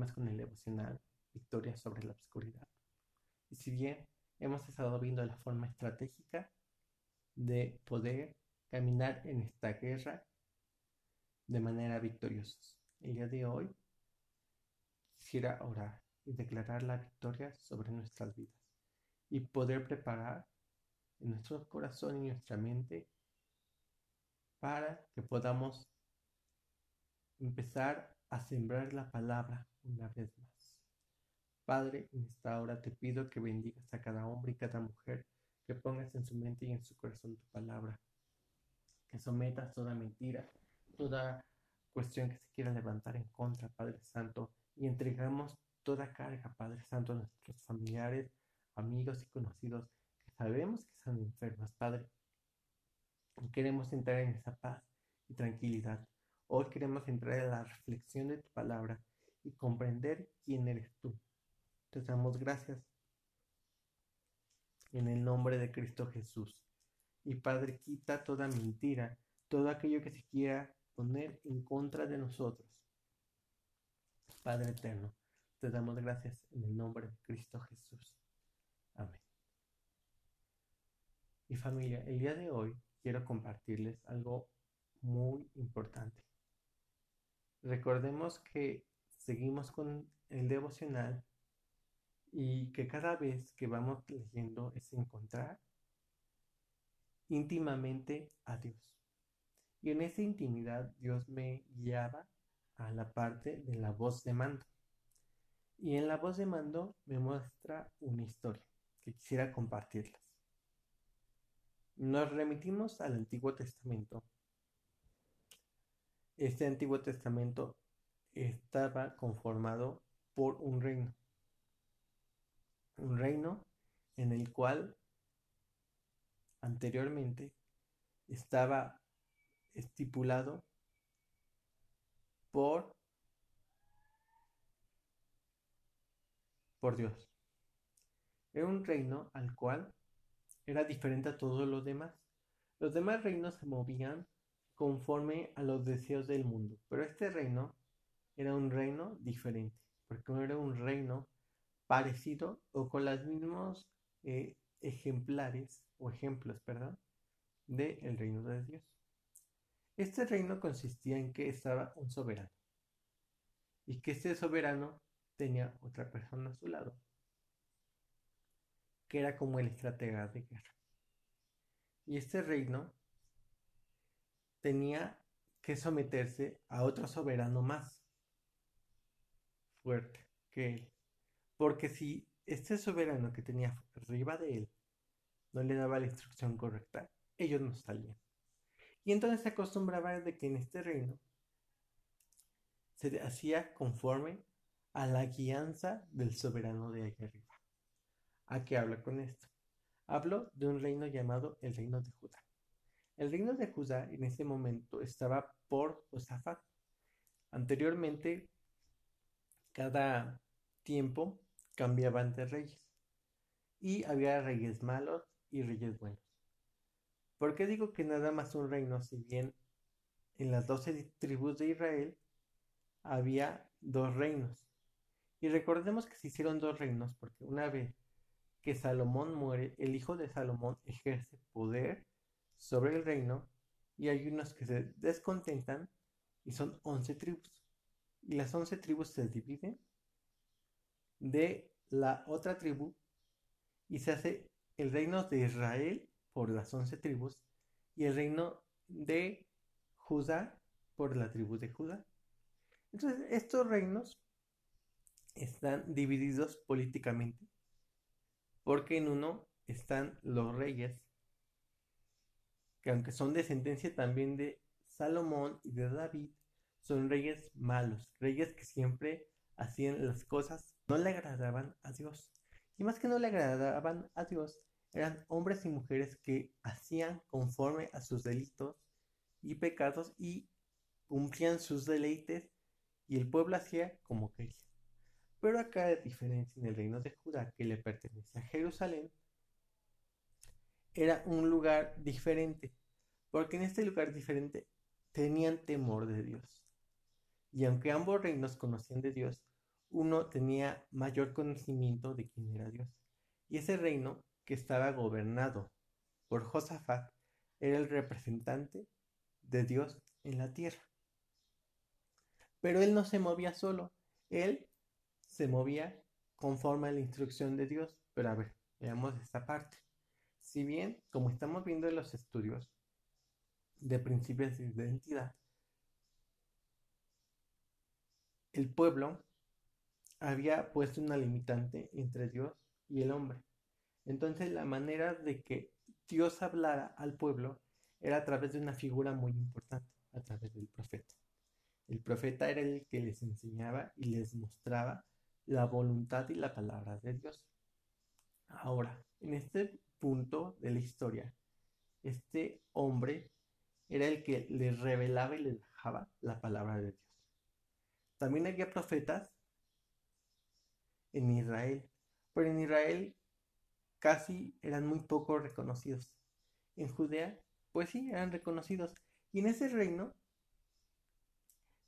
seguimos con el devocional Victoria sobre la Oscuridad. Y si bien hemos estado viendo la forma estratégica de poder caminar en esta guerra de manera victoriosa, el día de hoy quisiera orar y declarar la victoria sobre nuestras vidas y poder preparar en nuestro corazón y nuestra mente para que podamos empezar a sembrar la palabra una vez más. Padre, en esta hora te pido que bendigas a cada hombre y cada mujer, que pongas en su mente y en su corazón tu palabra, que sometas toda mentira, toda cuestión que se quiera levantar en contra, Padre Santo, y entregamos toda carga, Padre Santo, a nuestros familiares, amigos y conocidos que sabemos que están enfermos, Padre. Y queremos entrar en esa paz y tranquilidad. Hoy queremos entrar en la reflexión de tu palabra y comprender quién eres tú. Te damos gracias en el nombre de Cristo Jesús. Y Padre, quita toda mentira, todo aquello que se quiera poner en contra de nosotros. Padre eterno, te damos gracias en el nombre de Cristo Jesús. Amén. Y familia, el día de hoy quiero compartirles algo muy importante. Recordemos que seguimos con el devocional y que cada vez que vamos leyendo es encontrar íntimamente a Dios. Y en esa intimidad Dios me guiaba a la parte de la voz de mando. Y en la voz de mando me muestra una historia que quisiera compartirles. Nos remitimos al Antiguo Testamento este Antiguo Testamento estaba conformado por un reino. Un reino en el cual anteriormente estaba estipulado por por Dios. Era un reino al cual era diferente a todos los demás. Los demás reinos se movían conforme a los deseos del mundo. Pero este reino era un reino diferente, porque no era un reino parecido o con los mismos eh, ejemplares o ejemplos, perdón, del reino de Dios. Este reino consistía en que estaba un soberano y que este soberano tenía otra persona a su lado, que era como el estratega de guerra. Y este reino tenía que someterse a otro soberano más fuerte que él. Porque si este soberano que tenía arriba de él no le daba la instrucción correcta, ellos no salían. Y entonces se acostumbraba de que en este reino se hacía conforme a la guianza del soberano de allá arriba. ¿A qué habla con esto? Hablo de un reino llamado el reino de Judá. El reino de Judá en ese momento estaba por Josafat. Anteriormente, cada tiempo cambiaban de reyes. Y había reyes malos y reyes buenos. ¿Por qué digo que nada más un reino? Si bien en las doce tribus de Israel había dos reinos. Y recordemos que se hicieron dos reinos porque una vez que Salomón muere, el hijo de Salomón ejerce poder sobre el reino y hay unos que se descontentan y son 11 tribus. Y las 11 tribus se dividen de la otra tribu y se hace el reino de Israel por las 11 tribus y el reino de Judá por la tribu de Judá. Entonces, estos reinos están divididos políticamente porque en uno están los reyes que aunque son descendencia también de Salomón y de David, son reyes malos, reyes que siempre hacían las cosas, no le agradaban a Dios. Y más que no le agradaban a Dios, eran hombres y mujeres que hacían conforme a sus delitos y pecados y cumplían sus deleites y el pueblo hacía como quería. Pero acá, a diferencia en el reino de Judá, que le pertenece a Jerusalén, era un lugar diferente, porque en este lugar diferente tenían temor de Dios. Y aunque ambos reinos conocían de Dios, uno tenía mayor conocimiento de quién era Dios. Y ese reino que estaba gobernado por Josafat era el representante de Dios en la tierra. Pero él no se movía solo, él se movía conforme a la instrucción de Dios. Pero a ver, veamos esta parte. Si bien, como estamos viendo en los estudios de principios de identidad, el pueblo había puesto una limitante entre Dios y el hombre. Entonces la manera de que Dios hablara al pueblo era a través de una figura muy importante, a través del profeta. El profeta era el que les enseñaba y les mostraba la voluntad y la palabra de Dios. Ahora, en este punto de la historia, este hombre era el que les revelaba y les dejaba la palabra de Dios. También había profetas en Israel, pero en Israel casi eran muy poco reconocidos. En Judea, pues sí, eran reconocidos. Y en ese reino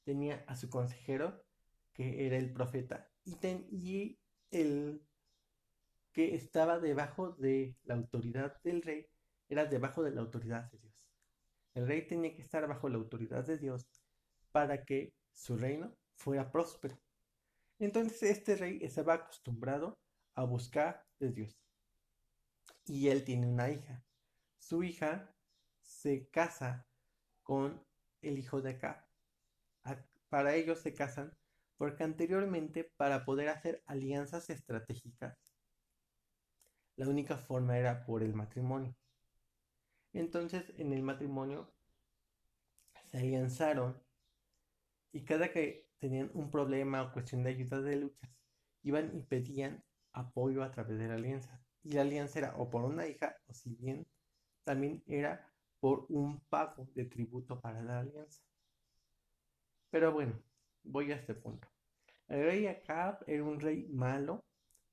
tenía a su consejero, que era el profeta, y, y el que estaba debajo de la autoridad del rey, era debajo de la autoridad de Dios. El rey tenía que estar bajo la autoridad de Dios para que su reino fuera próspero. Entonces este rey estaba acostumbrado a buscar de Dios. Y él tiene una hija. Su hija se casa con el hijo de Acab. Para ellos se casan porque anteriormente para poder hacer alianzas estratégicas, la única forma era por el matrimonio. Entonces en el matrimonio se alianzaron y cada que tenían un problema o cuestión de ayuda de luchas, iban y pedían apoyo a través de la alianza. Y la alianza era o por una hija o si bien también era por un pago de tributo para la alianza. Pero bueno, voy a este punto. El rey Acab era un rey malo,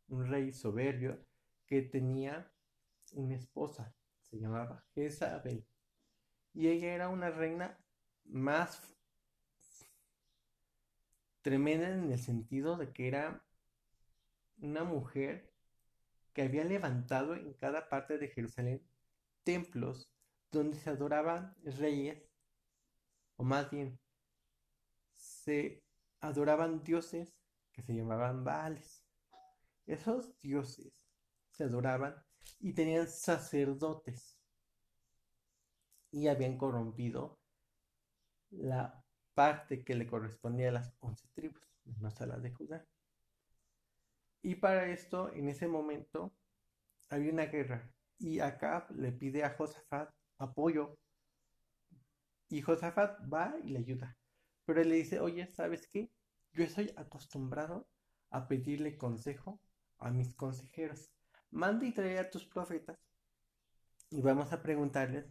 un rey soberbio, que tenía una esposa, se llamaba Jezabel. Y ella era una reina más tremenda en el sentido de que era una mujer que había levantado en cada parte de Jerusalén templos donde se adoraban reyes, o más bien, se adoraban dioses que se llamaban Baales. Esos dioses se adoraban y tenían sacerdotes y habían corrompido la parte que le correspondía a las once tribus, menos a la de Judá. Y para esto, en ese momento, había una guerra y Acab le pide a Josafat apoyo y Josafat va y le ayuda. Pero él le dice, oye, ¿sabes qué? Yo estoy acostumbrado a pedirle consejo a mis consejeros. Manda y trae a tus profetas y vamos a preguntarles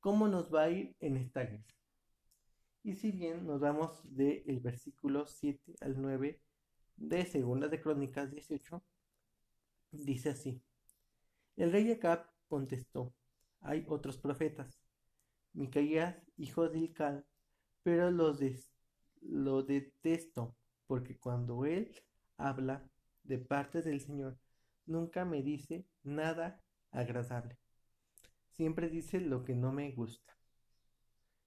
cómo nos va a ir en esta guerra. Y si bien nos vamos del versículo 7 al 9 de Segunda de Crónicas 18, dice así. El rey Acab contestó, hay otros profetas, Micaías, hijo de Ilcal, pero los lo detesto, porque cuando él habla de parte del Señor, nunca me dice nada agradable. Siempre dice lo que no me gusta.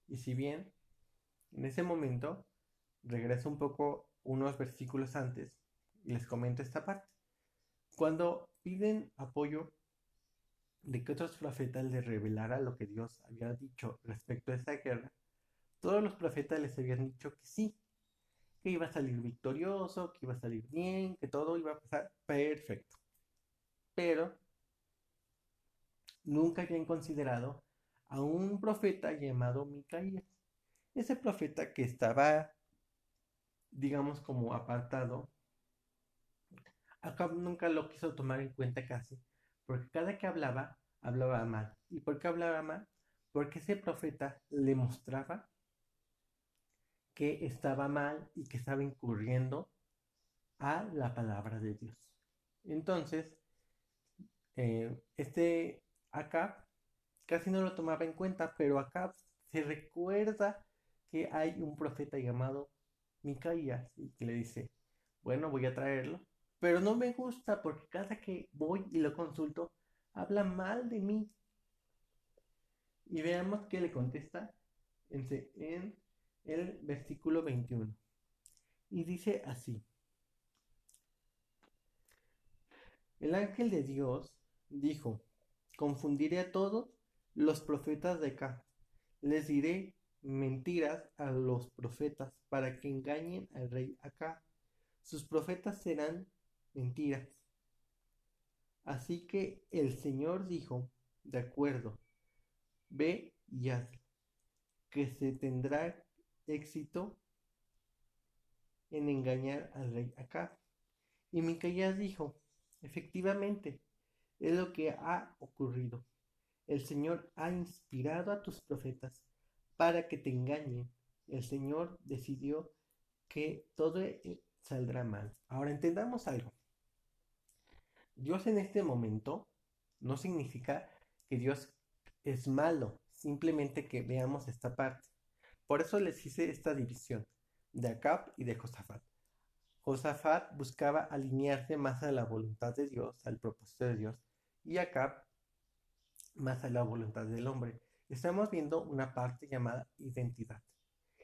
Y si bien en ese momento regreso un poco unos versículos antes y les comento esta parte. Cuando piden apoyo de que otros profetas les revelara lo que Dios había dicho respecto a esa guerra, todos los profetas les habían dicho que sí, que iba a salir victorioso, que iba a salir bien, que todo iba a pasar perfecto. Pero nunca habían considerado a un profeta llamado Micaías. Ese profeta que estaba, digamos, como apartado, acá nunca lo quiso tomar en cuenta casi, porque cada que hablaba, hablaba mal. ¿Y por qué hablaba mal? Porque ese profeta le mostraba que estaba mal y que estaba incurriendo a la palabra de Dios. Entonces, eh, este Acab casi no lo tomaba en cuenta, pero Acab se recuerda que hay un profeta llamado Micaías y que le dice, bueno, voy a traerlo, pero no me gusta porque cada que voy y lo consulto, habla mal de mí. Y veamos qué le contesta en, el versículo 21. Y dice así. El ángel de Dios dijo, confundiré a todos los profetas de acá. Les diré mentiras a los profetas para que engañen al rey acá. Sus profetas serán mentiras. Así que el Señor dijo, de acuerdo, ve y haz, que se tendrá éxito en engañar al rey acá. Y Micaías dijo, efectivamente, es lo que ha ocurrido. El Señor ha inspirado a tus profetas para que te engañen. El Señor decidió que todo e, saldrá mal. Ahora entendamos algo. Dios en este momento no significa que Dios es malo, simplemente que veamos esta parte. Por eso les hice esta división de Acab y de Josafat. Josafat buscaba alinearse más a la voluntad de Dios, al propósito de Dios, y Acab más a la voluntad del hombre. Estamos viendo una parte llamada identidad.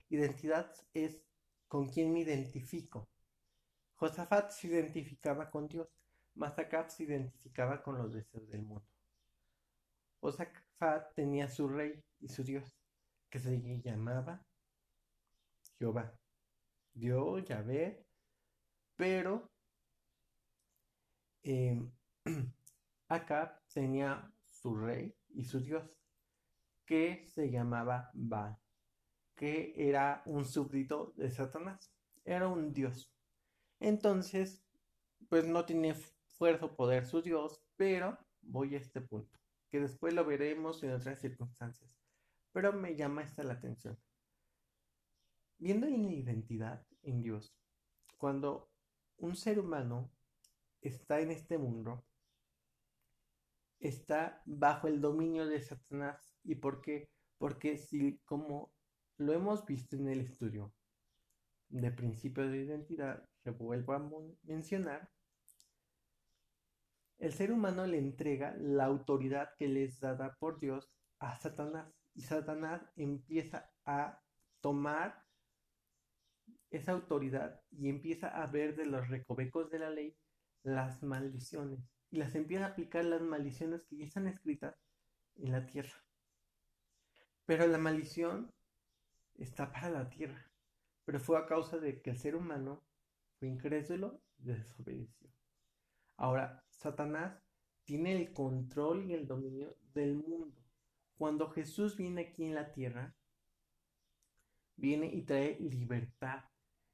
Identidad es con quién me identifico. Josafat se identificaba con Dios, mas Acab se identificaba con los deseos del mundo. Josafat tenía su rey y su Dios, que se llamaba Jehová. Dios, Yahvé, pero eh, Acab tenía su rey y su Dios, que se llamaba Baal, que era un súbdito de Satanás, era un Dios. Entonces, pues no tiene fuerza o poder su Dios, pero voy a este punto, que después lo veremos en otras circunstancias, pero me llama esta la atención. Viendo en la identidad en Dios, cuando un ser humano está en este mundo, está bajo el dominio de Satanás. ¿Y por qué? Porque si, como lo hemos visto en el estudio de principios de identidad, que vuelvo a mencionar, el ser humano le entrega la autoridad que le es dada por Dios a Satanás y Satanás empieza a tomar esa autoridad y empieza a ver de los recovecos de la ley las maldiciones y las empieza a aplicar las maldiciones que ya están escritas en la tierra. Pero la maldición está para la tierra, pero fue a causa de que el ser humano fue incrédulo y desobedeció. Ahora, Satanás tiene el control y el dominio del mundo. Cuando Jesús viene aquí en la tierra, viene y trae libertad.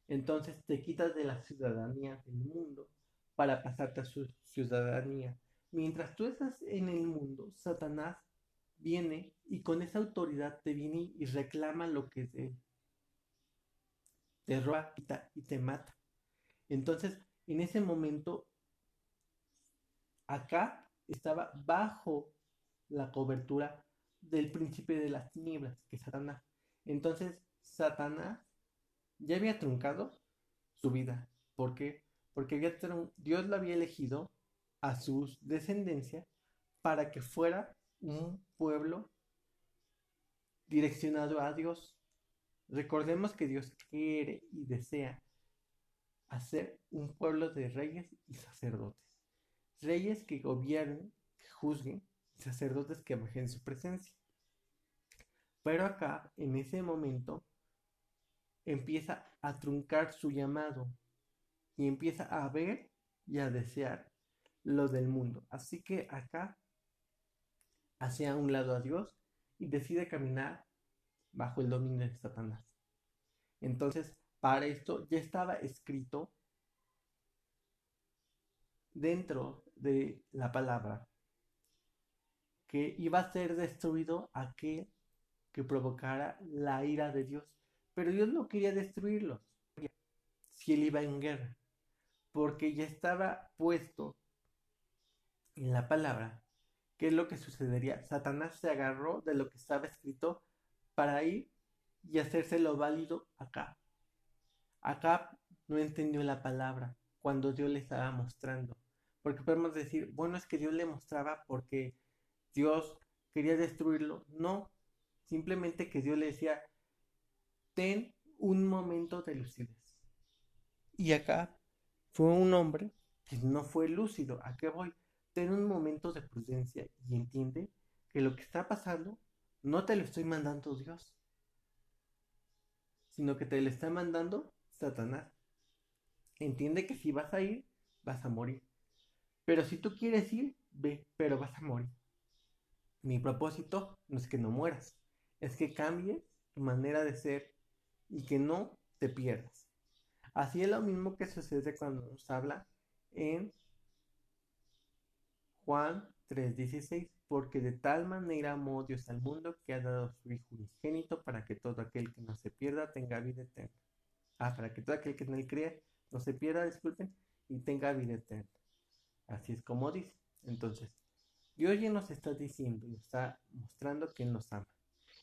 Entonces te quitas de la ciudadanía del mundo para pasarte a su ciudadanía. Mientras tú estás en el mundo, Satanás viene y con esa autoridad te viene y reclama lo que es él. Te roba y te mata. Entonces, en ese momento, acá estaba bajo la cobertura del príncipe de las tinieblas, que es Satanás. Entonces, Satanás ya había truncado su vida. ¿Por qué? Porque Dios lo había elegido a su descendencia para que fuera un pueblo direccionado a Dios. Recordemos que Dios quiere y desea hacer un pueblo de reyes y sacerdotes. Reyes que gobiernen, que juzguen, y sacerdotes que bajen su presencia. Pero acá, en ese momento, empieza a truncar su llamado y empieza a ver y a desear lo del mundo. Así que acá hacia un lado a Dios y decide caminar bajo el dominio de Satanás. Entonces, para esto ya estaba escrito dentro de la palabra que iba a ser destruido aquel que provocara la ira de Dios. Pero Dios no quería destruirlos si él iba en guerra, porque ya estaba puesto en la palabra qué es lo que sucedería. Satanás se agarró de lo que estaba escrito para ir y hacérselo válido acá. Acá no entendió la palabra cuando Dios le estaba mostrando. Porque podemos decir, bueno, es que Dios le mostraba porque Dios quería destruirlo. No, simplemente que Dios le decía, ten un momento de lucidez. Y acá fue un hombre que no fue lúcido. ¿A qué voy? Ten un momento de prudencia y entiende que lo que está pasando no te lo estoy mandando Dios, sino que te lo está mandando Satanás. Entiende que si vas a ir, vas a morir. Pero si tú quieres ir, ve, pero vas a morir. Mi propósito no es que no mueras, es que cambies tu manera de ser y que no te pierdas. Así es lo mismo que sucede cuando nos habla en Juan 3:16, porque de tal manera amó Dios al mundo que ha dado su Hijo unigénito para que todo aquel que no se pierda tenga vida eterna. Ah, para que todo aquel que en él cree no se pierda, disculpen, y tenga vida eterna. Así es como dice. Entonces, Dios ya nos está diciendo y está mostrando que nos ama.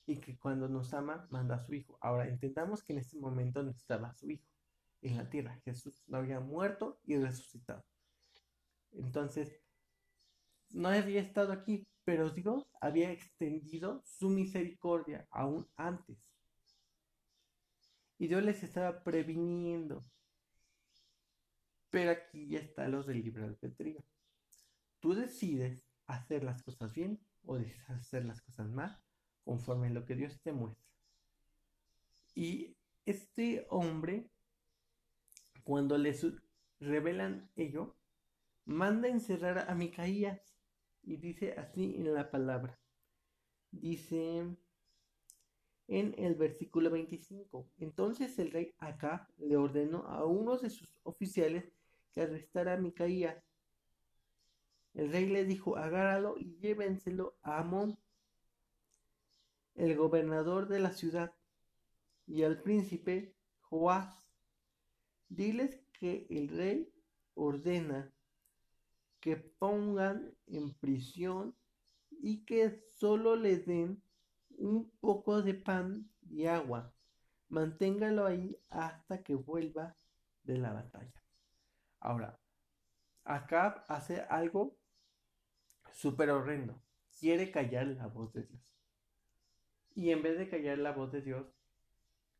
Y que cuando nos ama, manda a su Hijo. Ahora, entendamos que en este momento no estaba su Hijo en la tierra. Jesús no había muerto y resucitado. Entonces, no había estado aquí, pero Dios había extendido su misericordia aún antes. Y Dios les estaba previniendo. Pero aquí ya está los del libre albedrío. Tú decides hacer las cosas bien o decides hacer las cosas mal conforme a lo que Dios te muestra. Y este hombre, cuando le revelan ello, manda encerrar a Micaías y dice así en la palabra. Dice en el versículo 25. Entonces el rey Acá le ordenó a uno de sus oficiales que arrestara a Micaías. El rey le dijo, agárralo y llévenselo a Amón, el gobernador de la ciudad, y al príncipe Joás. Diles que el rey ordena que pongan en prisión y que solo le den un poco de pan y agua. Manténgalo ahí hasta que vuelva de la batalla. Ahora, Acab hace algo súper horrendo. Quiere callar la voz de Dios. Y en vez de callar la voz de Dios,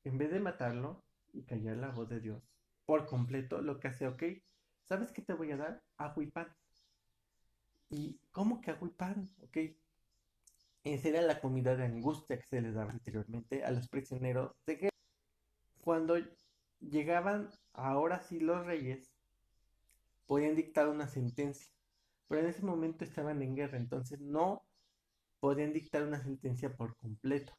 en vez de matarlo y callar la voz de Dios por completo, lo que hace, ok, ¿sabes qué te voy a dar? Agua y pan. ¿Y cómo que agua y pan? Ok. Esa era la comida de angustia que se les daba anteriormente a los prisioneros de guerra. Cuando llegaban ahora sí los reyes, podían dictar una sentencia. Pero en ese momento estaban en guerra, entonces no podían dictar una sentencia por completo.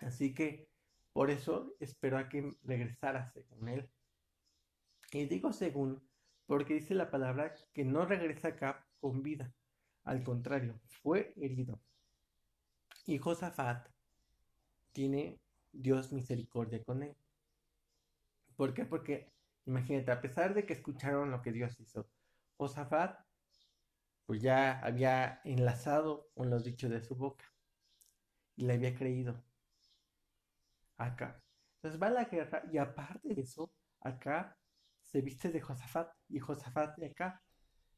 Así que por eso esperó a que regresara según él. Y digo según porque dice la palabra que no regresa acá con vida. Al contrario, fue herido. Y Josafat tiene Dios misericordia con él. ¿Por qué? Porque imagínate, a pesar de que escucharon lo que Dios hizo, Josafat pues ya había enlazado con los dichos de su boca y le había creído. Acá. Entonces va a la guerra y aparte de eso, acá se viste de Josafat y Josafat de acá.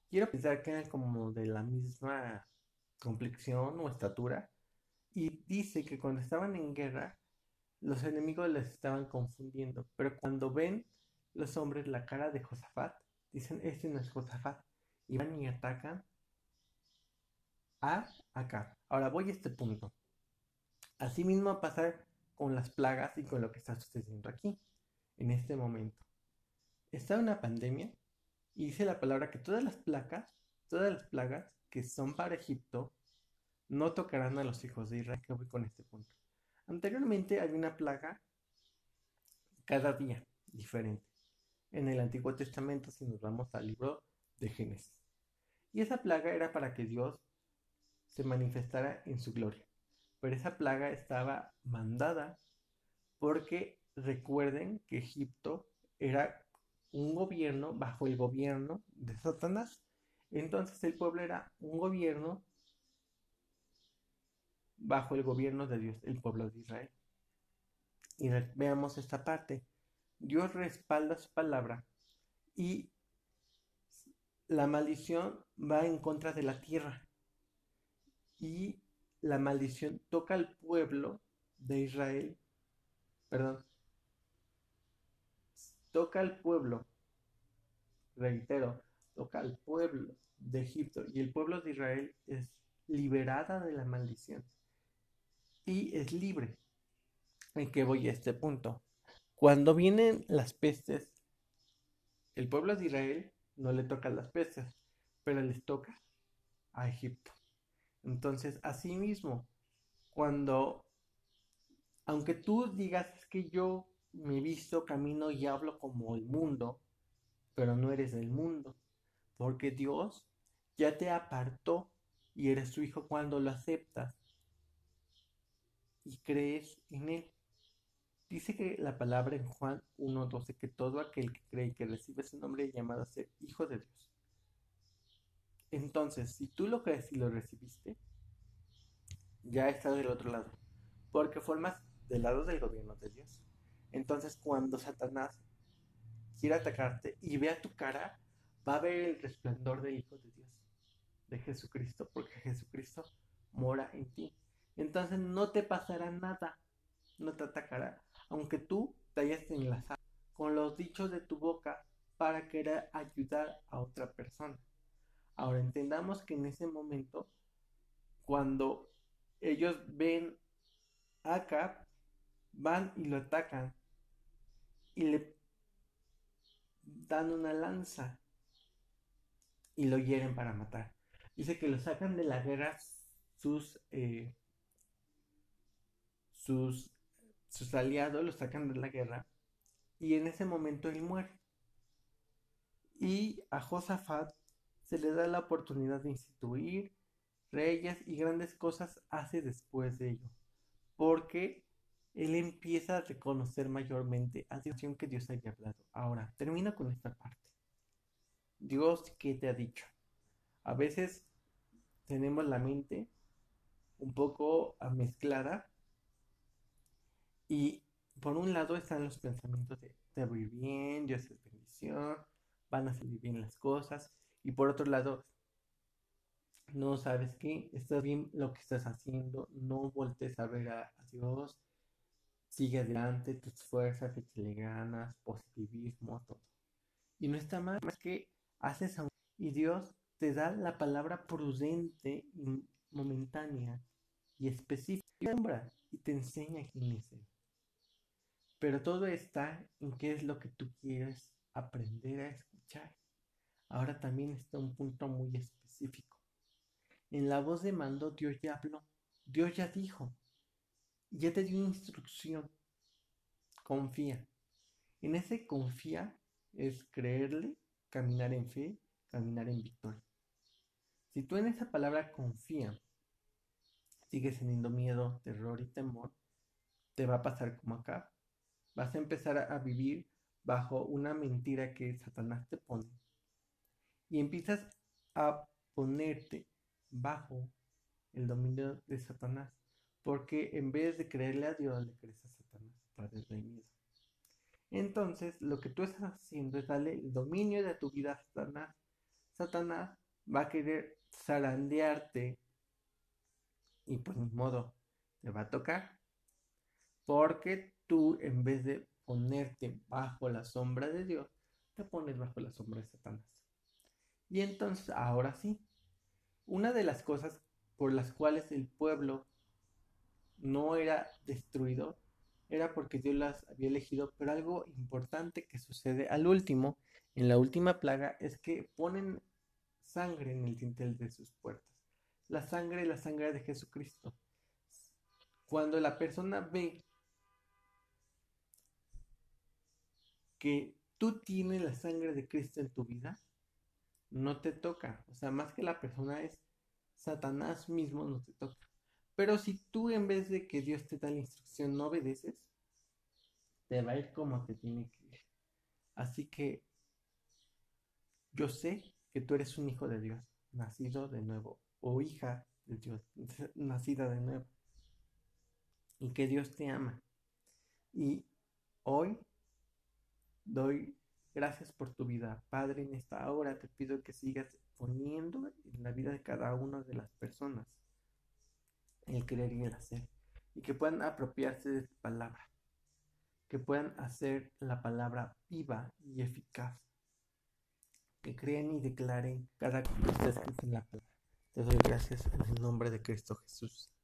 Quiero pensar que eran como de la misma complexión o estatura. Y dice que cuando estaban en guerra, los enemigos les estaban confundiendo. Pero cuando ven los hombres la cara de Josafat, dicen, este no es Josafat. Y van y atacan a acá. Ahora voy a este punto. Así mismo a pasar con las plagas y con lo que está sucediendo aquí, en este momento está una pandemia y dice la palabra que todas las placas, todas las plagas que son para Egipto no tocarán a los hijos de Israel. Que voy con este punto. Anteriormente había una plaga cada día diferente. En el Antiguo Testamento, si nos vamos al libro de Génesis. Y esa plaga era para que Dios se manifestara en su gloria. Pero esa plaga estaba mandada porque recuerden que Egipto era un gobierno bajo el gobierno de Satanás. Entonces el pueblo era un gobierno bajo el gobierno de Dios, el pueblo de Israel. Y veamos esta parte. Dios respalda su palabra y la maldición va en contra de la tierra. Y la maldición toca al pueblo de Israel, perdón, toca al pueblo, reitero, toca al pueblo de Egipto y el pueblo de Israel es liberada de la maldición y es libre. ¿En qué voy a este punto? Cuando vienen las pestes, el pueblo de Israel no le toca las pestes, pero les toca a Egipto. Entonces, asimismo, cuando, aunque tú digas que yo me visto, camino y hablo como el mundo, pero no eres del mundo, porque Dios ya te apartó y eres su hijo cuando lo aceptas y crees en él. Dice que la palabra en Juan 1.12 que todo aquel que cree y que recibe ese nombre es llamado a ser hijo de Dios. Entonces, si tú lo crees y lo recibiste, ya estás del otro lado, porque formas del lado del gobierno de Dios. Entonces, cuando Satanás quiera atacarte y vea tu cara, va a ver el resplandor del Hijo de Dios, de Jesucristo, porque Jesucristo mora en ti. Entonces no te pasará nada, no te atacará, aunque tú te hayas enlazado con los dichos de tu boca para querer ayudar a otra persona. Ahora entendamos que en ese momento, cuando ellos ven a Acab, van y lo atacan y le dan una lanza y lo hieren para matar. Dice que lo sacan de la guerra sus, eh, sus, sus aliados, lo sacan de la guerra y en ese momento él muere. Y a Josafat se le da la oportunidad de instituir reyes y grandes cosas hace después de ello, porque él empieza a reconocer mayormente a Dios que Dios haya hablado. Ahora, termina con esta parte. Dios, ¿qué te ha dicho? A veces tenemos la mente un poco mezclada y por un lado están los pensamientos de te voy bien, Dios es bendición, van a salir bien las cosas y por otro lado no sabes qué, estás bien lo que estás haciendo, no voltees a ver a, Dios, sigue adelante, tus fuerzas, échale ganas, positivismo, todo. Y no está mal, más que haces a y Dios te da la palabra prudente y momentánea y específica y te enseña quién es Él. Pero todo está en qué es lo que tú quieres aprender a escuchar. Ahora también está un punto muy específico. En la voz de mando Dios ya habló, Dios ya dijo, ya te dio instrucción. Confía. En ese confía es creerle, caminar en fe, caminar en victoria. Si tú en esa palabra confía, sigues teniendo miedo, terror y temor, te va a pasar como acá. Vas a empezar a vivir bajo una mentira que Satanás te pone. Y empiezas a ponerte bajo el dominio de Satanás. Porque en vez de creerle a Dios, le crees a Satanás través del miedo. Entonces, lo que tú estás haciendo es darle el dominio de tu vida a Satanás. Satanás va a querer zarandearte y pues, ni modo te va a tocar. Porque tú, en vez de ponerte bajo la sombra de Dios, te pones bajo la sombra de Satanás. Y entonces, ahora sí, una de las cosas por las cuales el pueblo no era destruido era porque Dios las había elegido, pero algo importante que sucede al último, en la última plaga, es que ponen sangre en el dintel de sus puertas. La sangre, la sangre de Jesucristo. Cuando la persona ve que tú tienes la sangre de Cristo en tu vida, no te toca. O sea, más que la persona es Satanás mismo, no te toca. Pero si tú en vez de que Dios te da la instrucción no obedeces, te va a ir como te tiene que ir. Así que yo sé que tú eres un hijo de Dios, nacido de nuevo, o hija de Dios, nacida de nuevo. Y que Dios te ama. Y hoy Doy gracias por tu vida, Padre, en esta hora te pido que sigas poniendo en la vida de cada una de las personas el querer y el hacer, y que puedan apropiarse de tu palabra, que puedan hacer la palabra viva y eficaz, que crean y declaren cada cosa que está escrito en la palabra. Te doy gracias en el nombre de Cristo Jesús.